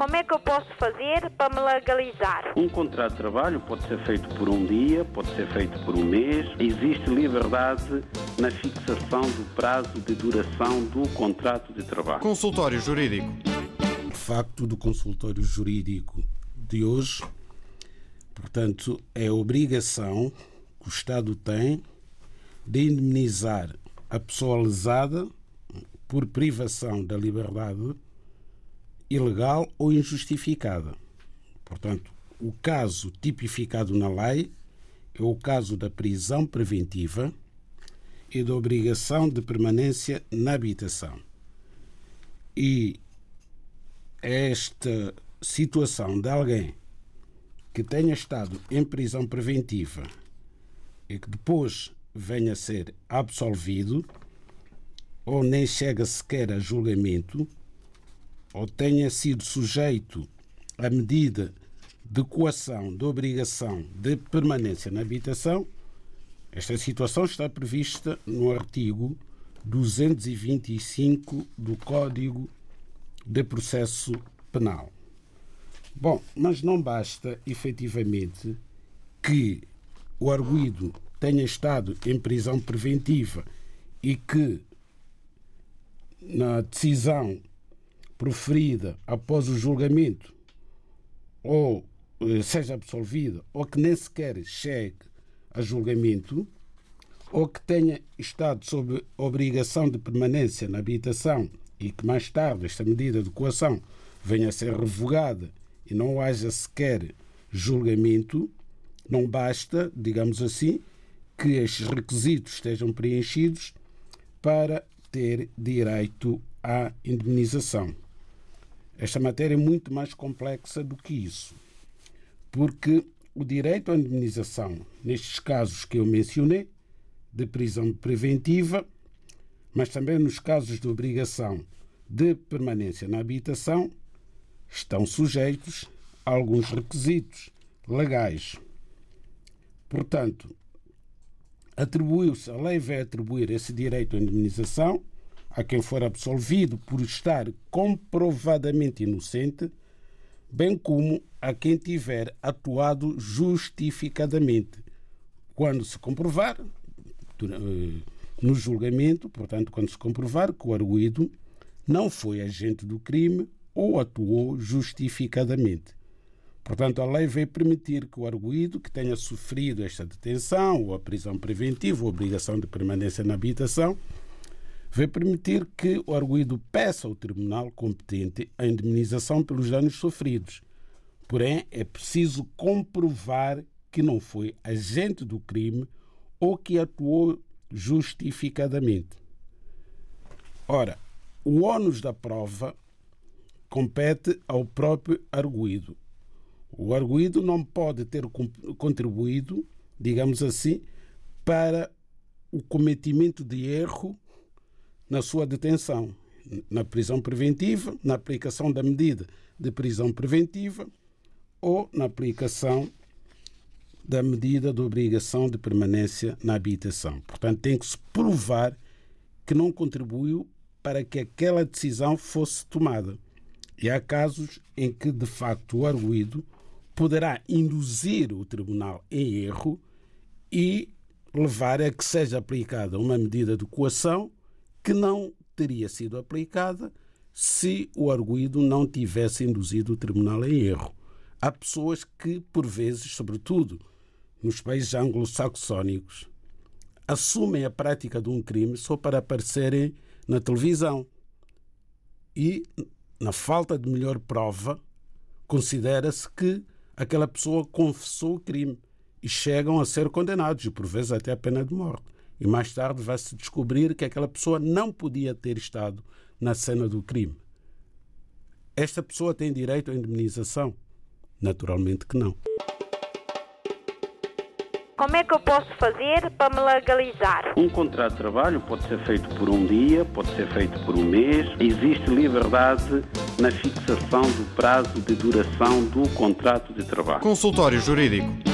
Como é que eu posso fazer para me legalizar? Um contrato de trabalho pode ser feito por um dia, pode ser feito por um mês. Existe liberdade na fixação do prazo de duração do contrato de trabalho. Consultório Jurídico. O facto do consultório jurídico de hoje, portanto, é a obrigação que o Estado tem de indemnizar a pessoa lesada por privação da liberdade ilegal ou injustificada. Portanto, o caso tipificado na lei é o caso da prisão preventiva e da obrigação de permanência na habitação. E esta situação de alguém que tenha estado em prisão preventiva e que depois venha a ser absolvido ou nem chega sequer a julgamento ou tenha sido sujeito à medida de coação de obrigação de permanência na habitação, esta situação está prevista no artigo 225 do Código de Processo Penal. Bom, mas não basta efetivamente que o arguído tenha estado em prisão preventiva e que na decisão proferida após o julgamento ou eh, seja absolvida ou que nem sequer chegue a julgamento ou que tenha estado sob obrigação de permanência na habitação e que mais tarde esta medida de coação venha a ser revogada e não haja sequer julgamento, não basta, digamos assim, que estes requisitos estejam preenchidos para ter direito à indemnização. Esta matéria é muito mais complexa do que isso, porque o direito à indemnização, nestes casos que eu mencionei, de prisão preventiva, mas também nos casos de obrigação de permanência na habitação, estão sujeitos a alguns requisitos legais. Portanto, atribuiu-se, a lei vai atribuir esse direito à indemnização a quem for absolvido por estar comprovadamente inocente, bem como a quem tiver atuado justificadamente, quando se comprovar, eh, no julgamento, portanto, quando se comprovar que o arguído não foi agente do crime ou atuou justificadamente. Portanto, a lei vai permitir que o arguído que tenha sofrido esta detenção ou a prisão preventiva ou obrigação de permanência na habitação vai permitir que o arguído peça ao tribunal competente a indemnização pelos danos sofridos. Porém, é preciso comprovar que não foi agente do crime ou que atuou justificadamente. Ora, o ônus da prova compete ao próprio arguído. O arguído não pode ter contribuído, digamos assim, para o cometimento de erro na sua detenção, na prisão preventiva, na aplicação da medida de prisão preventiva ou na aplicação da medida de obrigação de permanência na habitação. Portanto, tem que se provar que não contribuiu para que aquela decisão fosse tomada. E há casos em que, de facto, o arguído poderá induzir o tribunal em erro e levar a que seja aplicada uma medida de coação que não teria sido aplicada se o arguído não tivesse induzido o tribunal em erro. Há pessoas que, por vezes, sobretudo nos países anglo-saxónicos, assumem a prática de um crime só para aparecerem na televisão. E, na falta de melhor prova, considera-se que aquela pessoa confessou o crime e chegam a ser condenados, e por vezes até a pena de morte. E mais tarde vai-se descobrir que aquela pessoa não podia ter estado na cena do crime. Esta pessoa tem direito à indemnização? Naturalmente que não. Como é que eu posso fazer para me legalizar? Um contrato de trabalho pode ser feito por um dia, pode ser feito por um mês. Existe liberdade na fixação do prazo de duração do contrato de trabalho. Consultório Jurídico.